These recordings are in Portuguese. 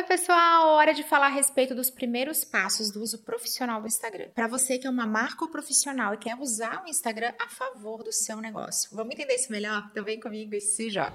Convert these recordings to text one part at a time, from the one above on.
Oi, pessoal! Hora de falar a respeito dos primeiros passos do uso profissional do Instagram. Para você que é uma marca profissional e quer usar o Instagram a favor do seu negócio. Vamos entender isso melhor? Então vem comigo e se joga.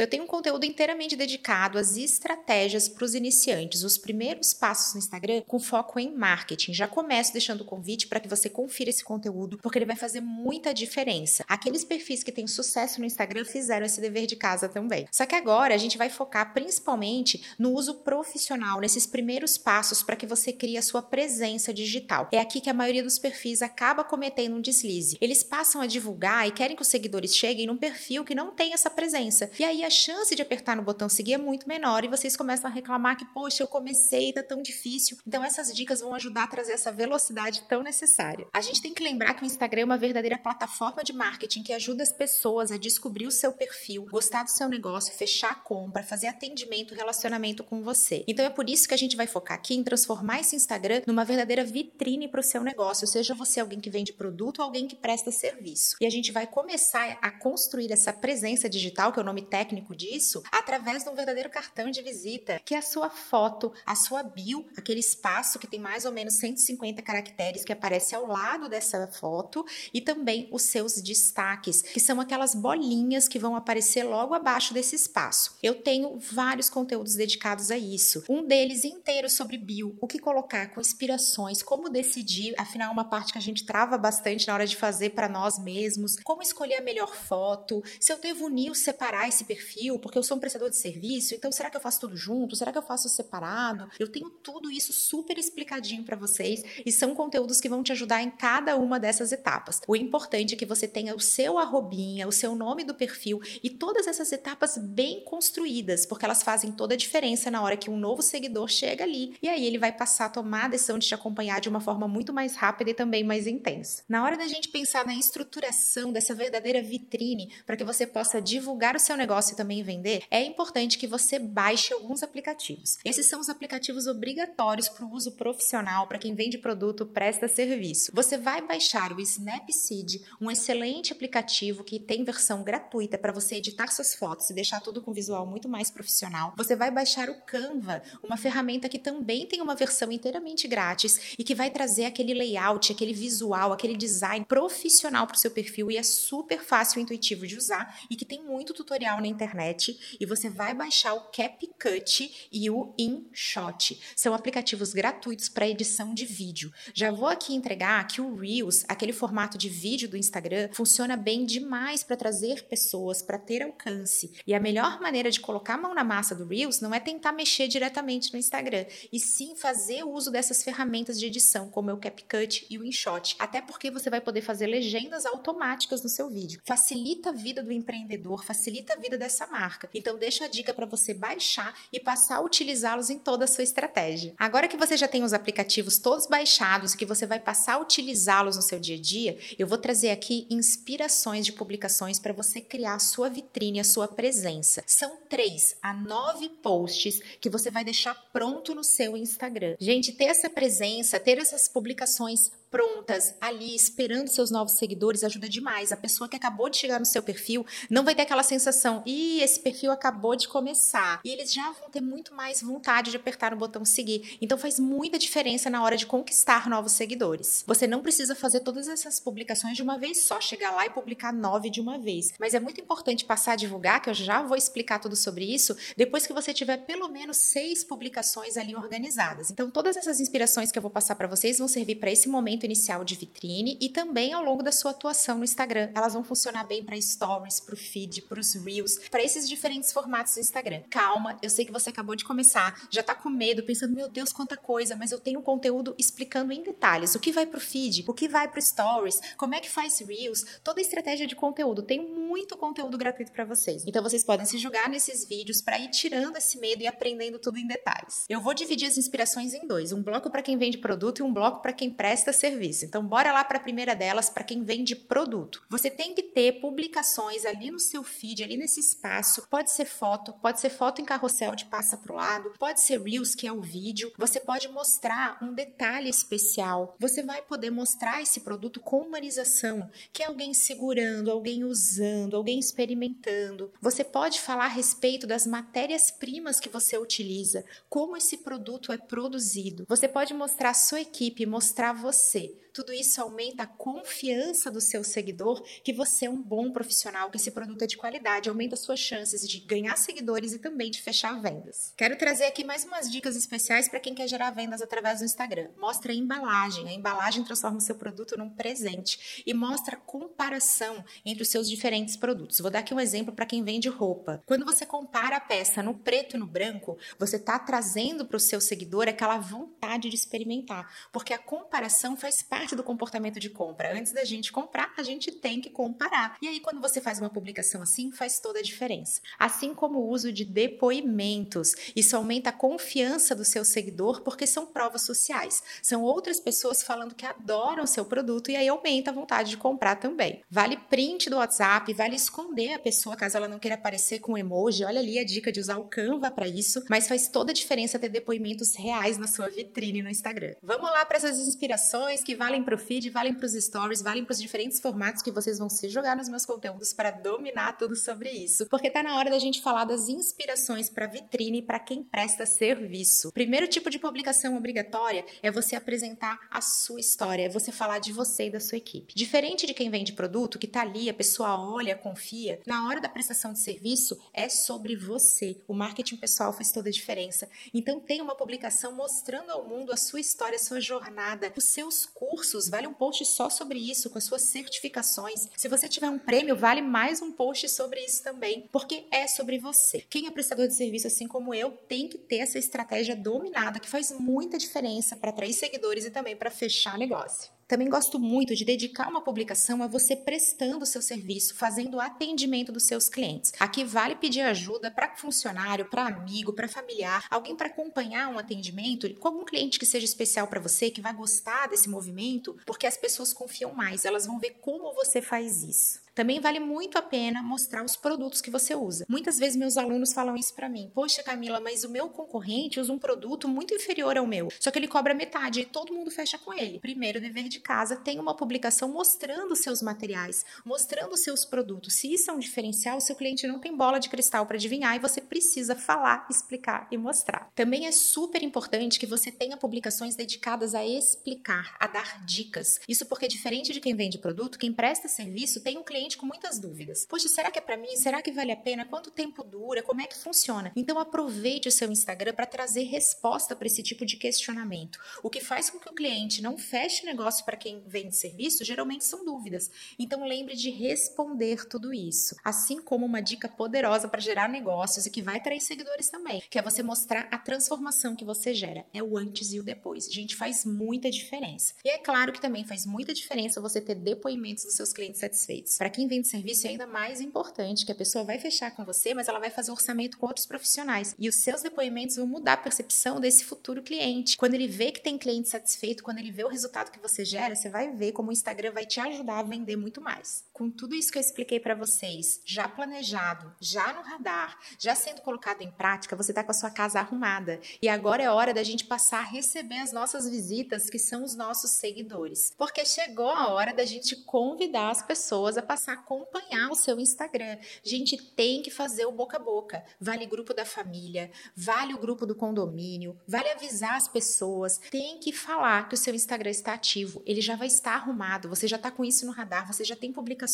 Eu tenho um conteúdo inteiramente dedicado às estratégias para os iniciantes, os primeiros passos no Instagram com foco em marketing. Já começo deixando o convite para que você confira esse conteúdo, porque ele vai fazer muita diferença. Aqueles perfis que têm sucesso no Instagram fizeram esse dever de casa também. Só que agora a gente vai focar principalmente no uso profissional, nesses primeiros passos para que você crie a sua presença digital. É aqui que a maioria dos perfis acaba cometendo um deslize. Eles passam a divulgar e querem que os seguidores cheguem num perfil que não tem essa presença. E aí a chance de apertar no botão seguir é muito menor e vocês começam a reclamar que, poxa, eu comecei, tá tão difícil. Então, essas dicas vão ajudar a trazer essa velocidade tão necessária. A gente tem que lembrar que o Instagram é uma verdadeira plataforma de marketing que ajuda as pessoas a descobrir o seu perfil, gostar do seu negócio, fechar a compra, fazer atendimento, relacionamento com você. Então, é por isso que a gente vai focar aqui em transformar esse Instagram numa verdadeira vitrine para o seu negócio, seja você alguém que vende produto ou alguém que presta serviço. E a gente vai começar a construir essa presença digital, que é o nome técnico técnico disso através de um verdadeiro cartão de visita, que é a sua foto, a sua bio, aquele espaço que tem mais ou menos 150 caracteres que aparece ao lado dessa foto e também os seus destaques, que são aquelas bolinhas que vão aparecer logo abaixo desse espaço. Eu tenho vários conteúdos dedicados a isso. Um deles inteiro sobre bio, o que colocar com inspirações, como decidir, afinal uma parte que a gente trava bastante na hora de fazer para nós mesmos, como escolher a melhor foto, se eu devo unir ou separar esse perfil perfil, porque eu sou um prestador de serviço, então será que eu faço tudo junto? Será que eu faço separado? Eu tenho tudo isso super explicadinho para vocês e são conteúdos que vão te ajudar em cada uma dessas etapas. O importante é que você tenha o seu arrobinha, o seu nome do perfil e todas essas etapas bem construídas, porque elas fazem toda a diferença na hora que um novo seguidor chega ali e aí ele vai passar a tomar a decisão de te acompanhar de uma forma muito mais rápida e também mais intensa. Na hora da gente pensar na estruturação dessa verdadeira vitrine para que você possa divulgar o seu negócio também vender, é importante que você baixe alguns aplicativos. Esses são os aplicativos obrigatórios para o uso profissional, para quem vende produto, presta serviço. Você vai baixar o Snapseed, um excelente aplicativo que tem versão gratuita para você editar suas fotos e deixar tudo com visual muito mais profissional. Você vai baixar o Canva, uma ferramenta que também tem uma versão inteiramente grátis e que vai trazer aquele layout, aquele visual, aquele design profissional para o seu perfil e é super fácil e intuitivo de usar e que tem muito tutorial na internet internet e você vai baixar o CapCut e o InShot. São aplicativos gratuitos para edição de vídeo. Já vou aqui entregar que o Reels, aquele formato de vídeo do Instagram, funciona bem demais para trazer pessoas, para ter alcance. E a melhor maneira de colocar a mão na massa do Reels não é tentar mexer diretamente no Instagram, e sim fazer uso dessas ferramentas de edição, como é o CapCut e o InShot. Até porque você vai poder fazer legendas automáticas no seu vídeo. Facilita a vida do empreendedor, facilita a vida dessa essa marca. Então, deixo a dica para você baixar e passar a utilizá-los em toda a sua estratégia. Agora que você já tem os aplicativos todos baixados e que você vai passar a utilizá-los no seu dia a dia, eu vou trazer aqui inspirações de publicações para você criar a sua vitrine, a sua presença. São três a nove posts que você vai deixar pronto no seu Instagram. Gente, ter essa presença, ter essas publicações prontas ali esperando seus novos seguidores ajuda demais. A pessoa que acabou de chegar no seu perfil não vai ter aquela sensação, e esse perfil acabou de começar. E eles já vão ter muito mais vontade de apertar o botão seguir. Então faz muita diferença na hora de conquistar novos seguidores. Você não precisa fazer todas essas publicações de uma vez só, chegar lá e publicar nove de uma vez. Mas é muito importante passar a divulgar, que eu já vou explicar tudo sobre isso, depois que você tiver pelo menos seis publicações ali organizadas. Então todas essas inspirações que eu vou passar para vocês vão servir para esse momento momento inicial de vitrine e também ao longo da sua atuação no Instagram. Elas vão funcionar bem para stories, para o feed, para os reels, para esses diferentes formatos do Instagram. Calma, eu sei que você acabou de começar, já tá com medo, pensando, meu Deus, quanta coisa, mas eu tenho conteúdo explicando em detalhes o que vai para o feed, o que vai para stories, como é que faz reels, toda a estratégia de conteúdo. Tem muito conteúdo gratuito para vocês. Então vocês podem se jogar nesses vídeos para ir tirando esse medo e aprendendo tudo em detalhes. Eu vou dividir as inspirações em dois, um bloco para quem vende produto e um bloco para quem presta serviço serviço. Então, bora lá para a primeira delas, para quem vende produto. Você tem que ter publicações ali no seu feed, ali nesse espaço. Pode ser foto, pode ser foto em carrossel de passa para o lado, pode ser Reels, que é o vídeo. Você pode mostrar um detalhe especial. Você vai poder mostrar esse produto com humanização, que é alguém segurando, alguém usando, alguém experimentando. Você pode falar a respeito das matérias-primas que você utiliza, como esse produto é produzido. Você pode mostrar a sua equipe, mostrar você. Tudo isso aumenta a confiança do seu seguidor que você é um bom profissional, que esse produto é de qualidade, aumenta suas chances de ganhar seguidores e também de fechar vendas. Quero trazer aqui mais umas dicas especiais para quem quer gerar vendas através do Instagram. Mostra a embalagem. A embalagem transforma o seu produto num presente e mostra a comparação entre os seus diferentes produtos. Vou dar aqui um exemplo para quem vende roupa. Quando você compara a peça no preto e no branco, você está trazendo para o seu seguidor aquela vontade de experimentar, porque a comparação faz parte parte do comportamento de compra. Antes da gente comprar, a gente tem que comparar. E aí, quando você faz uma publicação assim, faz toda a diferença. Assim como o uso de depoimentos. Isso aumenta a confiança do seu seguidor, porque são provas sociais. São outras pessoas falando que adoram seu produto e aí aumenta a vontade de comprar também. Vale print do WhatsApp, vale esconder a pessoa caso ela não queira aparecer com emoji. Olha ali a dica de usar o Canva para isso, mas faz toda a diferença ter depoimentos reais na sua vitrine no Instagram. Vamos lá para essas inspirações que valem para o feed, valem para os stories, valem para os diferentes formatos que vocês vão se jogar nos meus conteúdos para dominar tudo sobre isso. Porque tá na hora da gente falar das inspirações para vitrine para quem presta serviço. Primeiro tipo de publicação obrigatória é você apresentar a sua história, é você falar de você e da sua equipe. Diferente de quem vende produto, que tá ali, a pessoa olha, confia, na hora da prestação de serviço é sobre você. O marketing pessoal faz toda a diferença. Então tem uma publicação mostrando ao mundo a sua história, a sua jornada, os seus cursos vale um post só sobre isso, com as suas certificações. Se você tiver um prêmio, vale mais um post sobre isso também, porque é sobre você. Quem é prestador de serviço, assim como eu, tem que ter essa estratégia dominada, que faz muita diferença para atrair seguidores e também para fechar negócio. Também gosto muito de dedicar uma publicação a você prestando o seu serviço, fazendo o atendimento dos seus clientes. Aqui vale pedir ajuda para funcionário, para amigo, para familiar, alguém para acompanhar um atendimento com algum cliente que seja especial para você, que vai gostar desse movimento, porque as pessoas confiam mais, elas vão ver como você faz isso. Também vale muito a pena mostrar os produtos que você usa. Muitas vezes meus alunos falam isso para mim: "Poxa, Camila, mas o meu concorrente usa um produto muito inferior ao meu, só que ele cobra metade e todo mundo fecha com ele". Primeiro dever de casa, tem uma publicação mostrando os seus materiais, mostrando os seus produtos. Se isso é um diferencial, seu cliente não tem bola de cristal para adivinhar e você precisa falar, explicar e mostrar. Também é super importante que você tenha publicações dedicadas a explicar, a dar dicas. Isso porque diferente de quem vende produto, quem presta serviço tem um cliente cliente com muitas dúvidas. Poxa, será que é para mim? Será que vale a pena? Quanto tempo dura? Como é que funciona? Então aproveite o seu Instagram para trazer resposta para esse tipo de questionamento. O que faz com que o cliente não feche negócio para quem vende serviço, geralmente são dúvidas. Então lembre de responder tudo isso. Assim como uma dica poderosa para gerar negócios e que vai trazer seguidores também, que é você mostrar a transformação que você gera. É o antes e o depois. Gente, faz muita diferença. E é claro que também faz muita diferença você ter depoimentos dos seus clientes satisfeitos. Para quem vende serviço é ainda mais importante, que a pessoa vai fechar com você, mas ela vai fazer orçamento com outros profissionais. E os seus depoimentos vão mudar a percepção desse futuro cliente. Quando ele vê que tem cliente satisfeito, quando ele vê o resultado que você gera, você vai ver como o Instagram vai te ajudar a vender muito mais. Com tudo isso que eu expliquei para vocês, já planejado, já no radar, já sendo colocado em prática, você está com a sua casa arrumada. E agora é hora da gente passar a receber as nossas visitas, que são os nossos seguidores. Porque chegou a hora da gente convidar as pessoas a passar a acompanhar o seu Instagram. Gente, tem que fazer o boca a boca. Vale grupo da família, vale o grupo do condomínio, vale avisar as pessoas. Tem que falar que o seu Instagram está ativo. Ele já vai estar arrumado, você já está com isso no radar, você já tem publicações.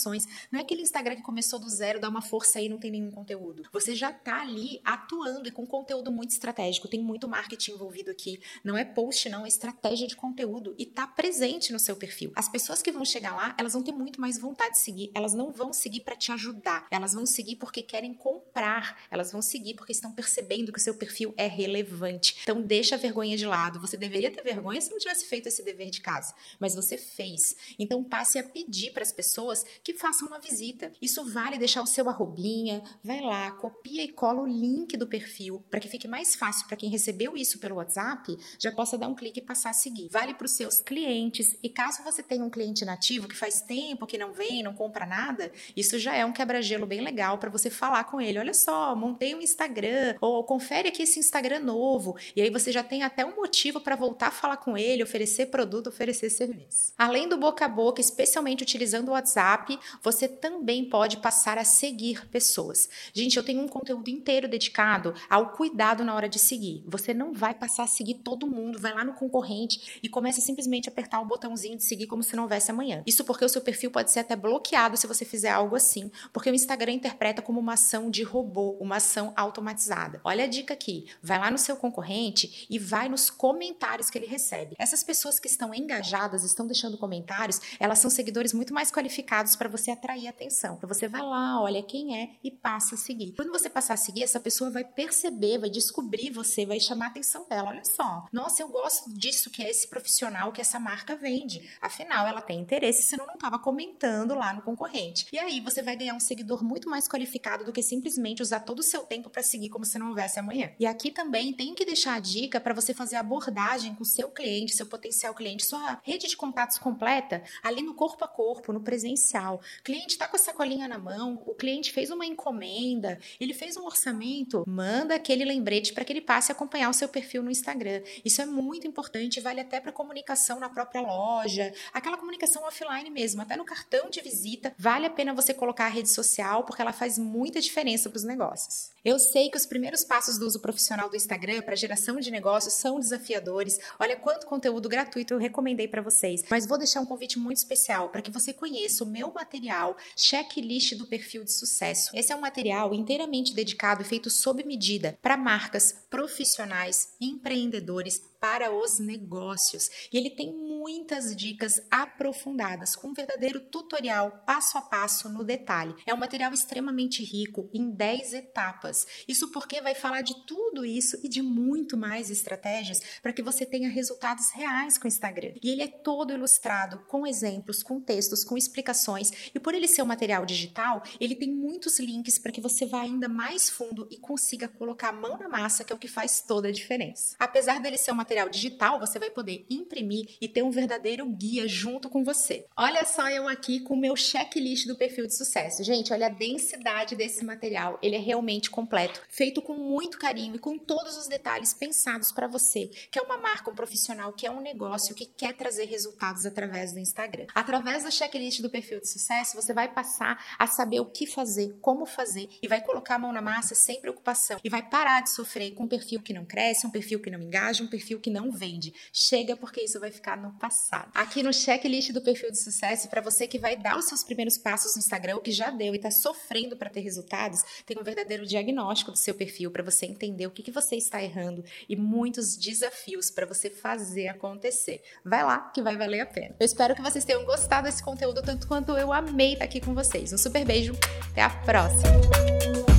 Não é aquele Instagram que começou do zero, dá uma força aí e não tem nenhum conteúdo. Você já está ali atuando e com conteúdo muito estratégico. Tem muito marketing envolvido aqui. Não é post, não, é estratégia de conteúdo e está presente no seu perfil. As pessoas que vão chegar lá, elas vão ter muito mais vontade de seguir elas não vão seguir para te ajudar, elas vão seguir porque querem comprar, elas vão seguir porque estão percebendo que o seu perfil é relevante. Então deixa a vergonha de lado. Você deveria ter vergonha se não tivesse feito esse dever de casa, mas você fez. Então passe a pedir para as pessoas que façam uma visita. Isso vale deixar o seu arrobinha, vai lá, copia e cola o link do perfil para que fique mais fácil para quem recebeu isso pelo WhatsApp, já possa dar um clique e passar a seguir. Vale para os seus clientes e caso você tenha um cliente nativo que faz tempo que não vem, não compra nada, isso já é um quebra-gelo bem legal para você falar com ele. Olha só, montei um Instagram ou confere aqui esse Instagram novo e aí você já tem até um motivo para voltar a falar com ele, oferecer produto, oferecer serviço. Além do boca a boca, especialmente utilizando o WhatsApp, você também pode passar a seguir pessoas. Gente, eu tenho um conteúdo inteiro dedicado ao cuidado na hora de seguir. Você não vai passar a seguir todo mundo, vai lá no concorrente e começa simplesmente a apertar o botãozinho de seguir como se não houvesse amanhã. Isso porque o seu perfil pode ser até bloqueado se você fizer algo assim, porque o Instagram interpreta como uma ação de robô, uma ação automatizada. Olha a dica aqui, vai lá no seu concorrente e vai nos comentários que ele recebe. Essas pessoas que estão engajadas, estão deixando comentários, elas são seguidores muito mais qualificados para você atrair atenção. Então você vai lá, olha quem é e passa a seguir. Quando você passar a seguir, essa pessoa vai perceber, vai descobrir você, vai chamar a atenção dela. Olha só, nossa, eu gosto disso que é esse profissional que essa marca vende. Afinal, ela tem interesse, senão não estava comentando lá no concorrente. E aí você vai ganhar um seguidor muito mais qualificado do que simplesmente usar todo o seu tempo para seguir como se não houvesse amanhã. E aqui também tem que deixar a dica para você fazer abordagem com seu cliente, seu potencial cliente, sua rede de contatos completa ali no corpo a corpo, no presencial. O cliente está com a sacolinha na mão, o cliente fez uma encomenda, ele fez um orçamento, manda aquele lembrete para que ele passe a acompanhar o seu perfil no Instagram. Isso é muito importante, vale até para comunicação na própria loja, aquela comunicação offline mesmo, até no cartão de visita, vale a pena você colocar a rede social porque ela faz muita diferença para os negócios. Eu sei que os primeiros passos do uso profissional do Instagram para geração de negócios são desafiadores. Olha quanto conteúdo gratuito eu recomendei para vocês, mas vou deixar um convite muito especial para que você conheça o meu material Checklist do Perfil de Sucesso. Esse é um material inteiramente dedicado e feito sob medida para marcas, profissionais, empreendedores, para os negócios. E ele tem muitas dicas aprofundadas, com um verdadeiro tutorial passo a passo no detalhe. É um material extremamente rico em 10 etapas. Isso porque vai falar de tudo isso e de muito mais estratégias para que você tenha resultados reais com o Instagram. E ele é todo ilustrado com exemplos, com textos, com explicações. E por ele ser um material digital, ele tem muitos links para que você vá ainda mais fundo e consiga colocar a mão na massa, que é o que faz toda a diferença. Apesar dele ser um material digital, você vai poder imprimir e ter um verdadeiro guia junto com você. Olha só eu aqui com o meu checklist do perfil de sucesso. Gente, olha a densidade desse material. Ele é realmente completo, feito com muito carinho e com todos os detalhes pensados para você, que é uma marca, um profissional, que é um negócio que quer trazer resultados através do Instagram. Através do checklist do perfil de sucesso, você vai passar a saber o que fazer, como fazer e vai colocar a mão na massa sem preocupação e vai parar de sofrer com um perfil que não cresce, um perfil que não engaja, um perfil que não vende. Chega porque isso vai ficar no passado. Aqui no checklist do perfil de sucesso, para você que vai dar os seus primeiros passos no Instagram, o que já deu e está sofrendo para ter resultados, tem um verdadeiro diagnóstico do seu perfil para você entender o que, que você está errando e muitos desafios para você fazer acontecer. Vai lá que vai valer a pena. Eu espero que vocês tenham gostado desse conteúdo tanto quanto eu amei estar aqui com vocês. Um super beijo, até a próxima!